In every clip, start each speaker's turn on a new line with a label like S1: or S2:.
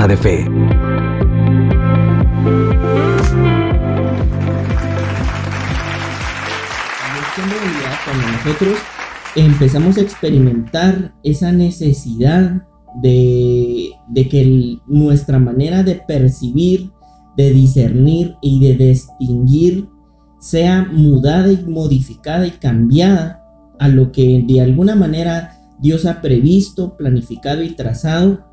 S1: Casa de Fe.
S2: cuando nosotros empezamos a experimentar esa necesidad de, que nuestra manera de percibir, de discernir y de distinguir sea mudada y modificada y cambiada a lo que de alguna manera Dios ha previsto, planificado y trazado,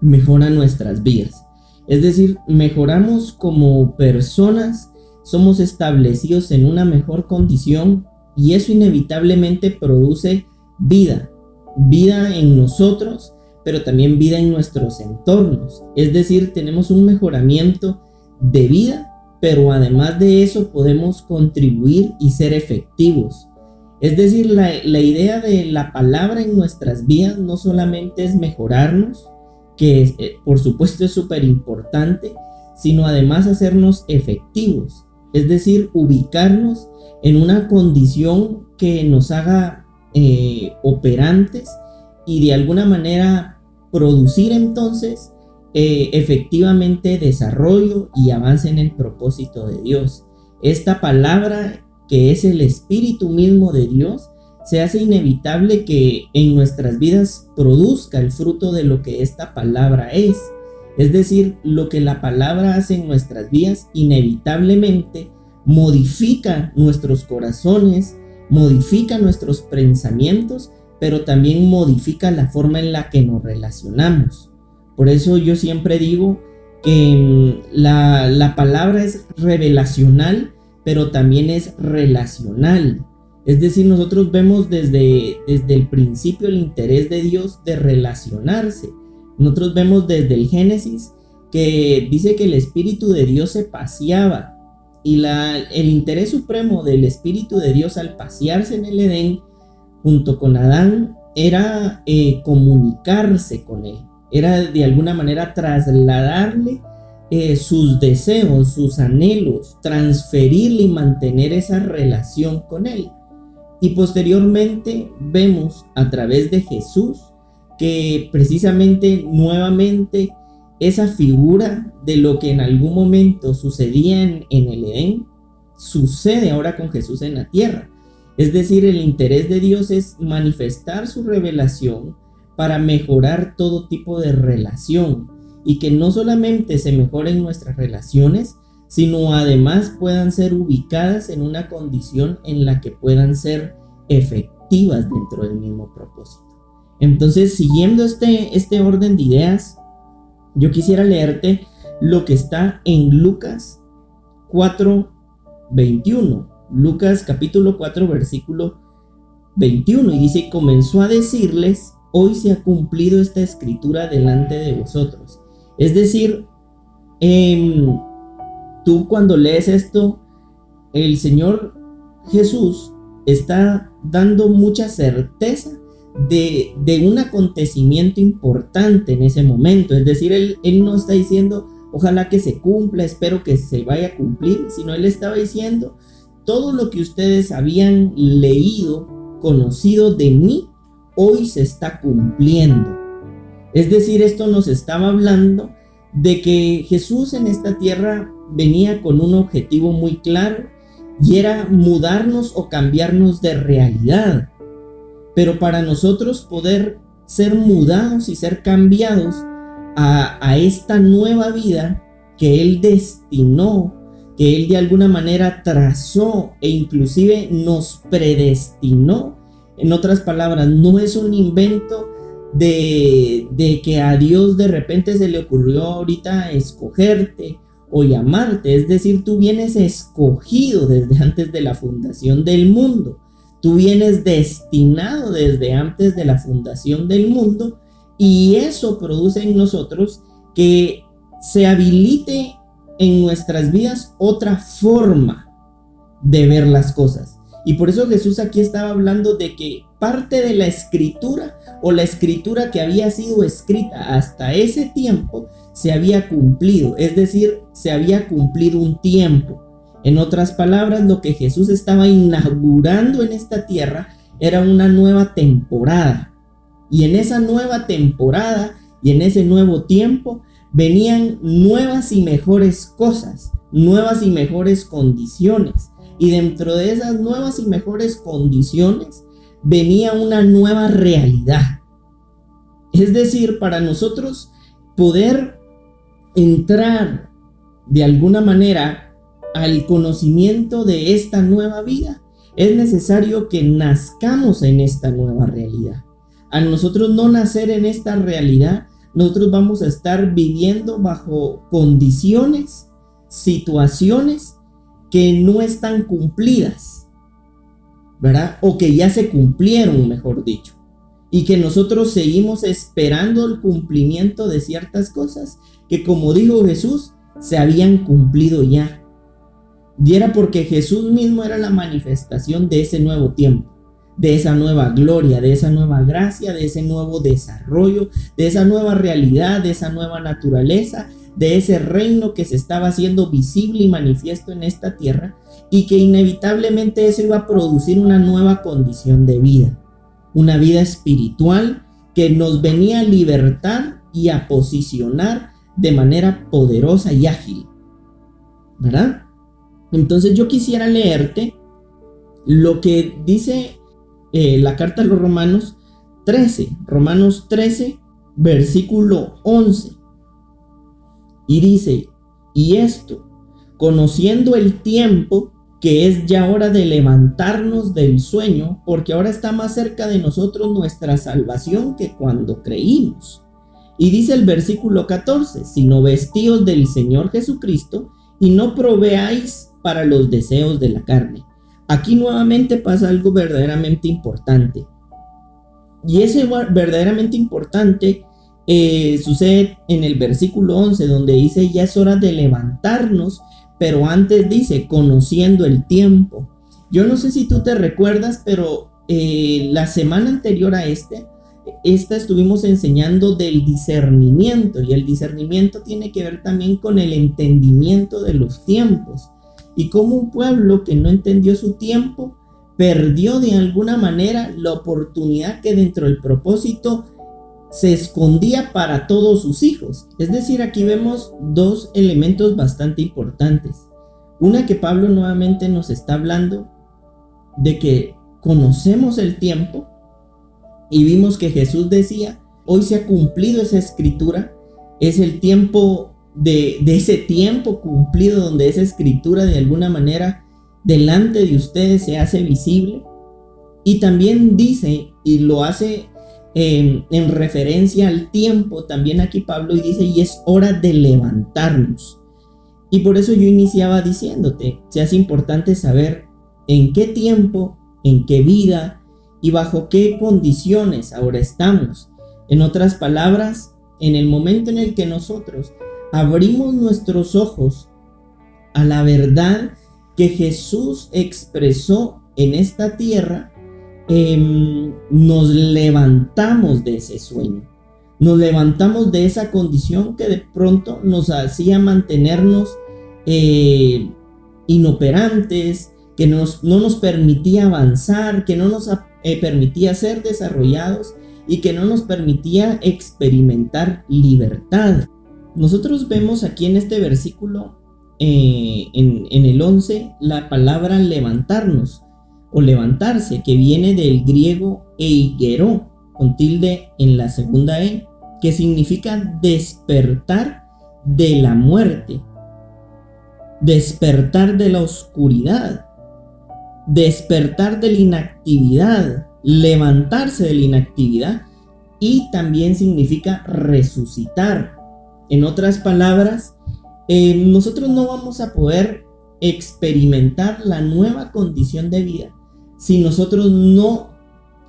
S2: mejora nuestras vidas. Es decir, mejoramos como personas, somos establecidos en una mejor condición y eso inevitablemente produce vida, vida en nosotros, pero también vida en nuestros entornos. Es decir, tenemos un mejoramiento de vida, pero además de eso podemos contribuir y ser efectivos. Es decir, la, idea de la palabra en nuestras vidas no solamente es mejorarnos, que eh, por supuesto es súper importante, sino además hacernos efectivos, es decir, ubicarnos en una condición que nos haga eh, operantes y de alguna manera producir entonces eh, efectivamente desarrollo y avance en el propósito de Dios. Esta palabra que es el Espíritu mismo de Dios, se hace inevitable que en nuestras vidas produzca el fruto de lo que esta palabra es. Es decir, lo que la palabra hace en nuestras vidas inevitablemente modifica nuestros corazones, modifica nuestros pensamientos, pero también modifica la forma en la que nos relacionamos. Por eso yo siempre digo que mm, la, la palabra es revelacional, pero también es relacional. Es decir, nosotros vemos desde, desde el principio el interés de Dios de relacionarse. Nosotros vemos desde el Génesis que dice que el Espíritu de Dios se paseaba y la, el interés supremo del Espíritu de Dios al pasearse en el Edén junto con Adán era eh, comunicarse con él, era de alguna manera trasladarle eh, sus deseos, sus anhelos, transferirle y mantener esa relación con él. Y posteriormente vemos a través de Jesús que precisamente nuevamente esa figura de lo que en algún momento sucedía en, el Edén, sucede ahora con Jesús en la tierra. Es decir, el interés de Dios es manifestar su revelación para mejorar todo tipo de relación y que no solamente se mejoren nuestras relaciones, sino además puedan ser ubicadas en una condición en la que puedan ser efectivas dentro del mismo propósito. Entonces, siguiendo este, este orden de ideas, yo quisiera leerte lo que está en Lucas 4, 21. Lucas capítulo 4, versículo 21. Y dice, comenzó a decirles, hoy se ha cumplido esta escritura delante de vosotros. Es decir, em, tú cuando lees esto, el Señor Jesús está dando mucha certeza de, un acontecimiento importante en ese momento. Es decir, él, él no está diciendo, ojalá que se cumpla, espero que se vaya a cumplir, sino él estaba diciendo, todo lo que ustedes habían leído, conocido de mí, hoy se está cumpliendo. Es decir, esto nos estaba hablando de que Jesús en esta tierra venía con un objetivo muy claro y era mudarnos o cambiarnos de realidad. Pero para nosotros poder ser mudados y ser cambiados a, esta nueva vida que Él destinó, que Él de alguna manera trazó e inclusive nos predestinó, en otras palabras, no es un invento de, de, que a Dios de repente se le ocurrió ahorita escogerte o llamarte. Es decir, tú vienes escogido desde antes de la fundación del mundo. Tú vienes destinado desde antes de la fundación del mundo y eso produce en nosotros que se habilite en nuestras vidas otra forma de ver las cosas. Y por eso Jesús aquí estaba hablando de que parte de la escritura o la escritura que había sido escrita hasta ese tiempo se había cumplido. Es decir, se había cumplido un tiempo. En otras palabras, lo que Jesús estaba inaugurando en esta tierra era una nueva temporada. Y en esa nueva temporada y en ese nuevo tiempo venían nuevas y mejores cosas, nuevas y mejores condiciones. Y dentro de esas nuevas y mejores condiciones venía una nueva realidad. Es decir, para nosotros poder entrar de alguna manera al conocimiento de esta nueva vida, es necesario que nazcamos en esta nueva realidad. Al nosotros no nacer en esta realidad, nosotros vamos a estar viviendo bajo condiciones, situaciones que no están cumplidas, ¿verdad? O que ya se cumplieron, mejor dicho. Y que nosotros seguimos esperando el cumplimiento de ciertas cosas que, como dijo Jesús, se habían cumplido ya. Y era porque Jesús mismo era la manifestación de ese nuevo tiempo, de esa nueva gloria, de esa nueva gracia, de ese nuevo desarrollo, de esa nueva realidad, de esa nueva naturaleza, de ese reino que se estaba haciendo visible y manifiesto en esta tierra y que inevitablemente eso iba a producir una nueva condición de vida, una vida espiritual que nos venía a libertar y a posicionar de manera poderosa y ágil. ¿Verdad? Entonces yo quisiera leerte lo que dice eh, la carta a los Romanos 13, Romanos 13, versículo 11. Y dice, y esto, conociendo el tiempo, que es ya hora de levantarnos del sueño, porque ahora está más cerca de nosotros nuestra salvación que cuando creímos. Y dice el versículo 14, sino vestíos del Señor Jesucristo y no proveáis para los deseos de la carne. Aquí nuevamente pasa algo verdaderamente importante. Y ese verdaderamente importante eh, sucede en el versículo 11, donde dice, ya es hora de levantarnos, pero antes dice, conociendo el tiempo. Yo no sé si tú te recuerdas, pero eh, la semana anterior a este, esta estuvimos enseñando del discernimiento y el discernimiento tiene que ver también con el entendimiento de los tiempos y cómo un pueblo que no entendió su tiempo perdió de alguna manera la oportunidad que dentro del propósito se escondía para todos sus hijos. Es decir, aquí vemos dos elementos bastante importantes. Una que Pablo nuevamente nos está hablando de que conocemos el tiempo y vimos que Jesús decía, hoy se ha cumplido esa escritura, es el tiempo de, ese tiempo cumplido donde esa escritura de alguna manera delante de ustedes se hace visible. Y también dice, y lo hace en, en, referencia al tiempo, también aquí Pablo dice, y es hora de levantarnos. Y por eso yo iniciaba diciéndote, se hace importante saber en qué tiempo, en qué vida, y bajo qué condiciones ahora estamos. En otras palabras, en el momento en el que nosotros abrimos nuestros ojos a la verdad que Jesús expresó en esta tierra, em, nos levantamos de ese sueño. Nos levantamos de esa condición que de pronto nos hacía mantenernos eh, inoperantes, que nos, no nos permitía avanzar, que no nos eh, permitía ser desarrollados y que no nos permitía experimentar libertad. Nosotros vemos aquí en este versículo, eh, en, el 11, la palabra levantarnos o levantarse, que viene del griego eigero, con tilde en la segunda E, que significa despertar de la muerte, despertar de la oscuridad, despertar de la inactividad, levantarse de la inactividad y también significa resucitar. En otras palabras, eh, nosotros no vamos a poder experimentar la nueva condición de vida si nosotros no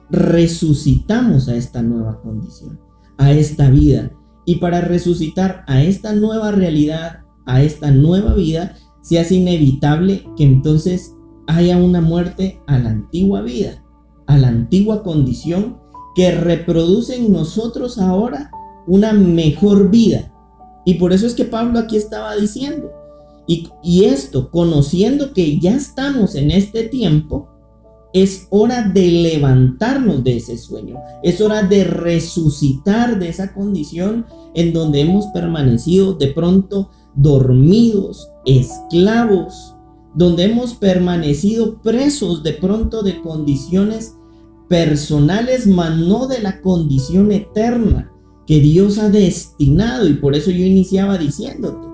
S2: resucitamos a esta nueva condición, a esta vida. Y para resucitar a esta nueva realidad, a esta nueva vida, se hace inevitable que entonces haya una muerte a la antigua vida, a la antigua condición que reproduce en nosotros ahora una mejor vida. Y por eso es que Pablo aquí estaba diciendo, y, y esto, conociendo que ya estamos en este tiempo, es hora de levantarnos de ese sueño. Es hora de resucitar de esa condición en donde hemos permanecido de pronto dormidos, esclavos, donde hemos permanecido presos de pronto de condiciones personales, mas no de la condición eterna que Dios ha destinado. Y por eso yo iniciaba diciéndote,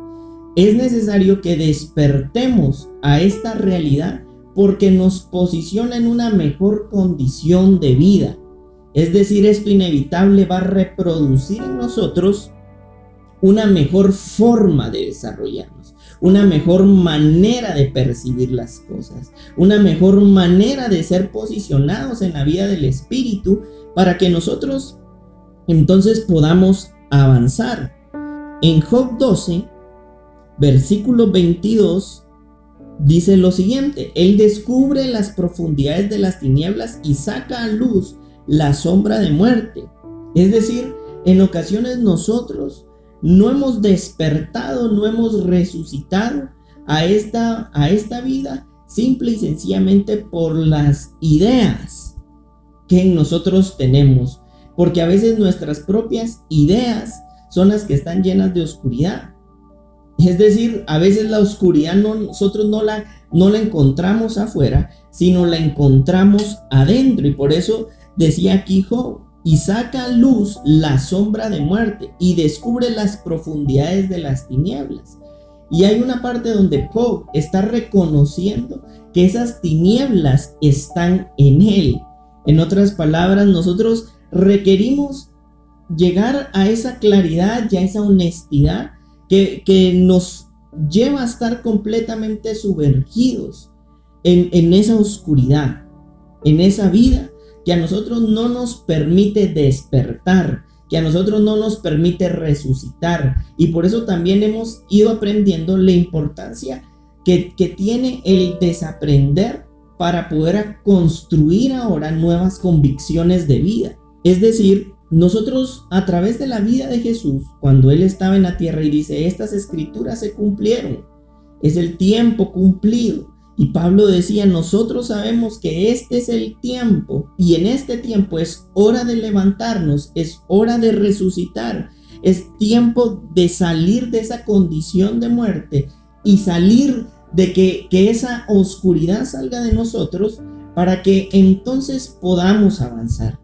S2: es necesario que despertemos a esta realidad porque nos posiciona en una mejor condición de vida. Es decir, esto inevitable va a reproducir en nosotros una mejor forma de desarrollarnos, una mejor manera de percibir las cosas, una mejor manera de ser posicionados en la vida del Espíritu para que nosotros entonces podamos avanzar. En Job 12, versículo 22, dice lo siguiente, Él descubre las profundidades de las tinieblas y saca a luz la sombra de muerte. Es decir, en ocasiones nosotros no hemos despertado, no hemos resucitado a esta, a esta vida simple y sencillamente por las ideas que en nosotros tenemos. Porque a veces nuestras propias ideas son las que están llenas de oscuridad. Es decir, a veces la oscuridad nosotros no la, no la encontramos afuera, sino la encontramos adentro. Y por eso decía aquí Job, y saca a luz la sombra de muerte y descubre las profundidades de las tinieblas. Y hay una parte donde Job está reconociendo que esas tinieblas están en él. En otras palabras, nosotros requerimos llegar a esa claridad y a esa honestidad que, nos lleva a estar completamente sumergidos en, en esa oscuridad, en esa vida que a nosotros no nos permite despertar, que a nosotros no nos permite resucitar. Y por eso también hemos ido aprendiendo la importancia que, que, tiene el desaprender para poder construir ahora nuevas convicciones de vida. Es decir, nosotros a través de la vida de Jesús, cuando Él estaba en la tierra y dice, estas escrituras se cumplieron, es el tiempo cumplido. Y Pablo decía, nosotros sabemos que este es el tiempo y en este tiempo es hora de levantarnos, es hora de resucitar, es tiempo de salir de esa condición de muerte y salir de que, que esa oscuridad salga de nosotros para que entonces podamos avanzar.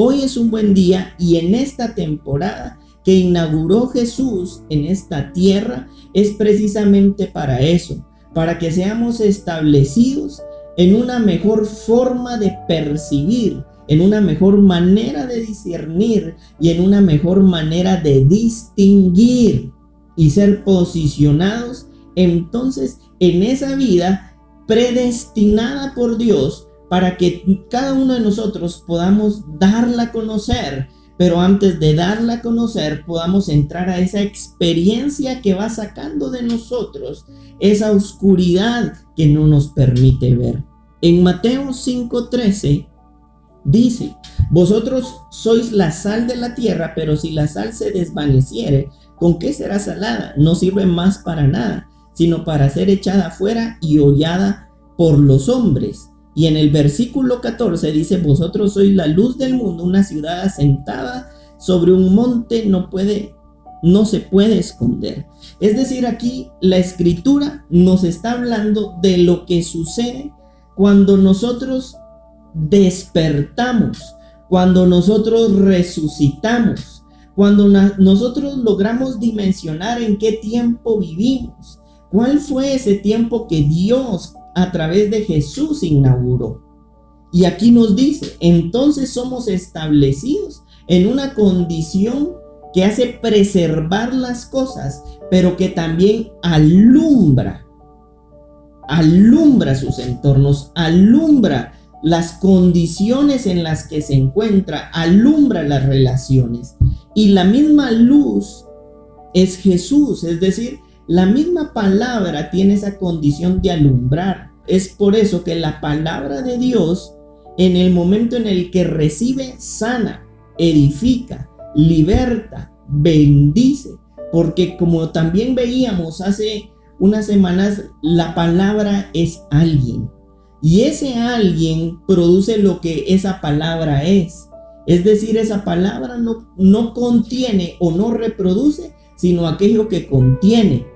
S2: Hoy es un buen día y en esta temporada que inauguró Jesús en esta tierra es precisamente para eso, para que seamos establecidos en una mejor forma de percibir, en una mejor manera de discernir y en una mejor manera de distinguir y ser posicionados entonces en esa vida predestinada por Dios para que cada uno de nosotros podamos darla a conocer, pero antes de darla a conocer podamos entrar a esa experiencia que va sacando de nosotros esa oscuridad que no nos permite ver. En Mateo 5:13 dice, vosotros sois la sal de la tierra, pero si la sal se desvaneciere, ¿con qué será salada? No sirve más para nada, sino para ser echada afuera y hollada por los hombres. Y en el versículo 14 dice, vosotros sois la luz del mundo, una ciudad asentada sobre un monte no puede no se puede esconder. Es decir, aquí la escritura nos está hablando de lo que sucede cuando nosotros despertamos, cuando nosotros resucitamos, cuando nosotros logramos dimensionar en qué tiempo vivimos. ¿Cuál fue ese tiempo que Dios a través de Jesús inauguró. Y aquí nos dice, entonces somos establecidos en una condición que hace preservar las cosas, pero que también alumbra, alumbra sus entornos, alumbra las condiciones en las que se encuentra, alumbra las relaciones. Y la misma luz es Jesús, es decir, la misma palabra tiene esa condición de alumbrar. Es por eso que la palabra de Dios, en el momento en el que recibe, sana, edifica, liberta, bendice. Porque como también veíamos hace unas semanas, la palabra es alguien. Y ese alguien produce lo que esa palabra es. Es decir, esa palabra no, no contiene o no reproduce, sino aquello que contiene.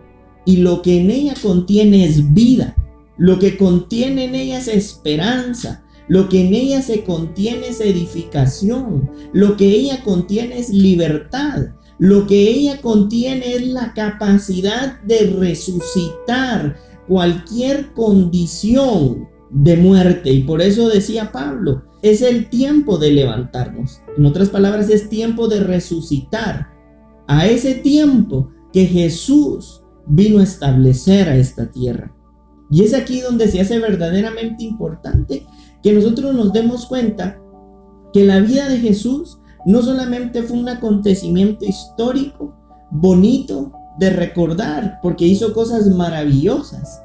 S2: Y lo que en ella contiene es vida. Lo que contiene en ella es esperanza. Lo que en ella se contiene es edificación. Lo que ella contiene es libertad. Lo que ella contiene es la capacidad de resucitar cualquier condición de muerte. Y por eso decía Pablo, es el tiempo de levantarnos. En otras palabras, es tiempo de resucitar. A ese tiempo que Jesús vino a establecer a esta tierra. Y es aquí donde se hace verdaderamente importante que nosotros nos demos cuenta que la vida de Jesús no solamente fue un acontecimiento histórico, bonito de recordar, porque hizo cosas maravillosas,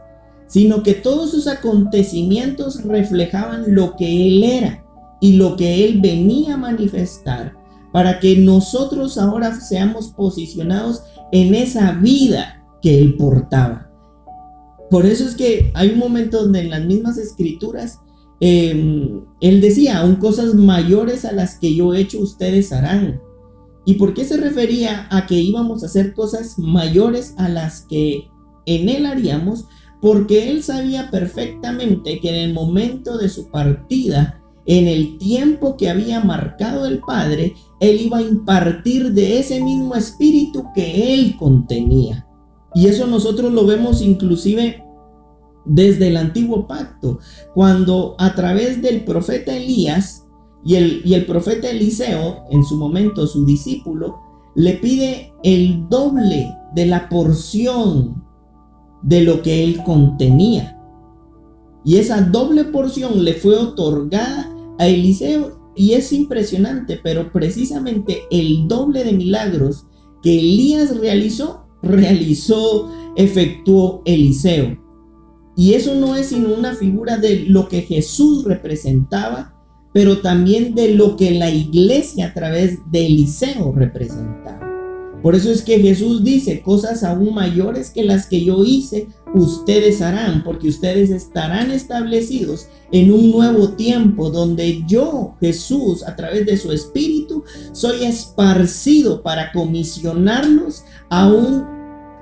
S2: sino que todos sus acontecimientos reflejaban lo que Él era y lo que Él venía a manifestar, para que nosotros ahora seamos posicionados en esa vida que Él portaba. Por eso es que hay un momento donde en las mismas escrituras Em, él decía, aún cosas mayores a las que yo he hecho ustedes harán. ¿Y por qué se refería a que íbamos a hacer cosas mayores a las que en él haríamos? Porque él sabía perfectamente que en el momento de su partida, en el tiempo que había marcado el Padre, él iba a impartir de ese mismo espíritu que él contenía. Y eso nosotros lo vemos inclusive desde el antiguo pacto, cuando a través del profeta Elías y el, y el profeta Eliseo, en su momento su discípulo, le pide el doble de la porción de lo que él contenía. Y esa doble porción le fue otorgada a Eliseo y es impresionante, pero precisamente el doble de milagros que Elías realizó, realizó, efectuó Eliseo. Y eso no es sino una figura de lo que Jesús representaba, pero también de lo que la iglesia a través de Eliseo representaba. Por eso es que Jesús dice, cosas aún mayores que las que yo hice, ustedes harán, porque ustedes estarán establecidos en un nuevo tiempo donde yo, Jesús, a través de su Espíritu, soy esparcido para comisionarlos aún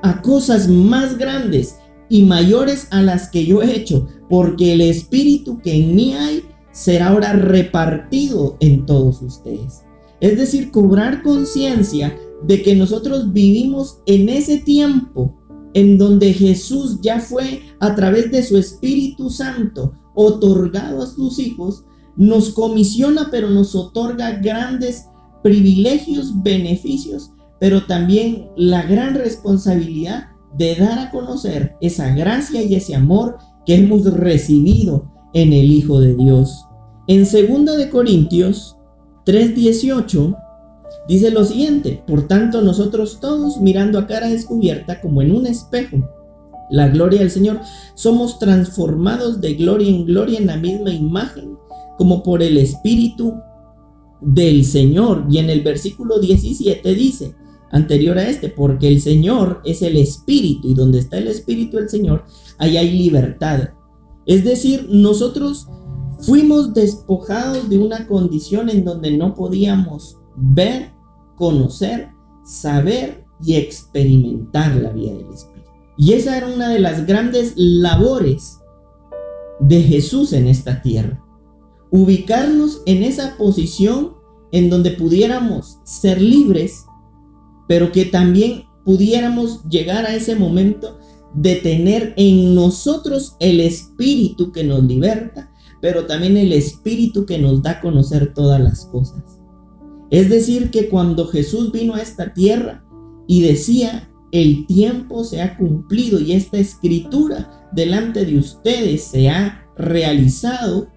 S2: a cosas más grandes y mayores a las que yo he hecho, porque el espíritu que en mí hay será ahora repartido en todos ustedes. Es decir, cobrar conciencia de que nosotros vivimos en ese tiempo en donde Jesús ya fue a través de su Espíritu Santo otorgado a sus hijos, nos comisiona pero nos otorga grandes privilegios, beneficios, pero también la gran responsabilidad de dar a conocer esa gracia y ese amor que hemos recibido en el Hijo de Dios. En 2 de Corintios 3:18 dice lo siguiente, por tanto nosotros todos mirando a cara descubierta como en un espejo la gloria del Señor, somos transformados de gloria en gloria en la misma imagen como por el Espíritu del Señor. Y en el versículo 17 dice, anterior a este, porque el Señor es el Espíritu y donde está el Espíritu del Señor, ahí hay libertad. Es decir, nosotros fuimos despojados de una condición en donde no podíamos ver, conocer, saber y experimentar la vida del Espíritu. Y esa era una de las grandes labores de Jesús en esta tierra. Ubicarnos en esa posición en donde pudiéramos ser libres pero que también pudiéramos llegar a ese momento de tener en nosotros el espíritu que nos liberta, pero también el espíritu que nos da a conocer todas las cosas. Es decir, que cuando Jesús vino a esta tierra y decía, el tiempo se ha cumplido y esta escritura delante de ustedes se ha realizado,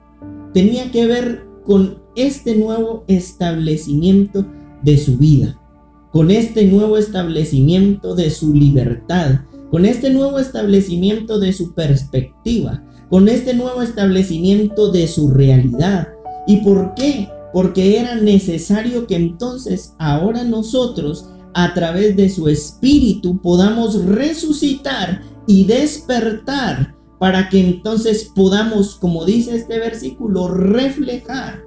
S2: tenía que ver con este nuevo establecimiento de su vida con este nuevo establecimiento de su libertad, con este nuevo establecimiento de su perspectiva, con este nuevo establecimiento de su realidad. ¿Y por qué? Porque era necesario que entonces ahora nosotros, a través de su espíritu, podamos resucitar y despertar para que entonces podamos, como dice este versículo, reflejar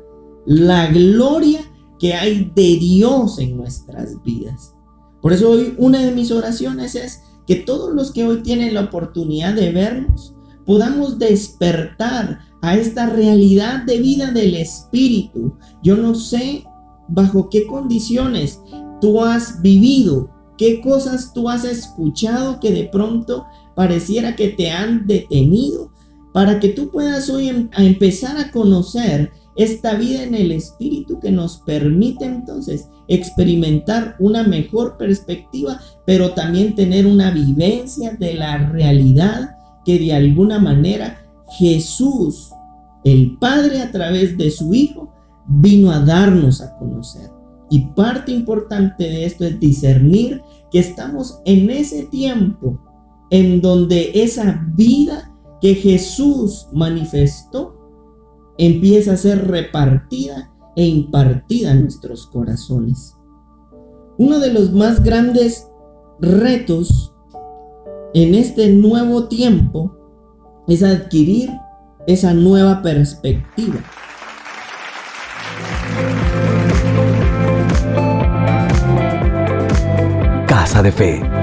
S2: la gloria que hay de Dios en nuestras vidas. Por eso hoy una de mis oraciones es que todos los que hoy tienen la oportunidad de vernos podamos despertar a esta realidad de vida del Espíritu. Yo no sé bajo qué condiciones tú has vivido, qué cosas tú has escuchado que de pronto pareciera que te han detenido para que tú puedas hoy em, empezar a conocer esta vida en el Espíritu que nos permite entonces experimentar una mejor perspectiva, pero también tener una vivencia de la realidad que de alguna manera Jesús, el Padre a través de su Hijo, vino a darnos a conocer. Y parte importante de esto es discernir que estamos en ese tiempo en donde esa vida que Jesús manifestó empieza a ser repartida e impartida en nuestros corazones. Uno de los más grandes retos en este nuevo tiempo es adquirir esa nueva perspectiva.
S1: Casa de Fe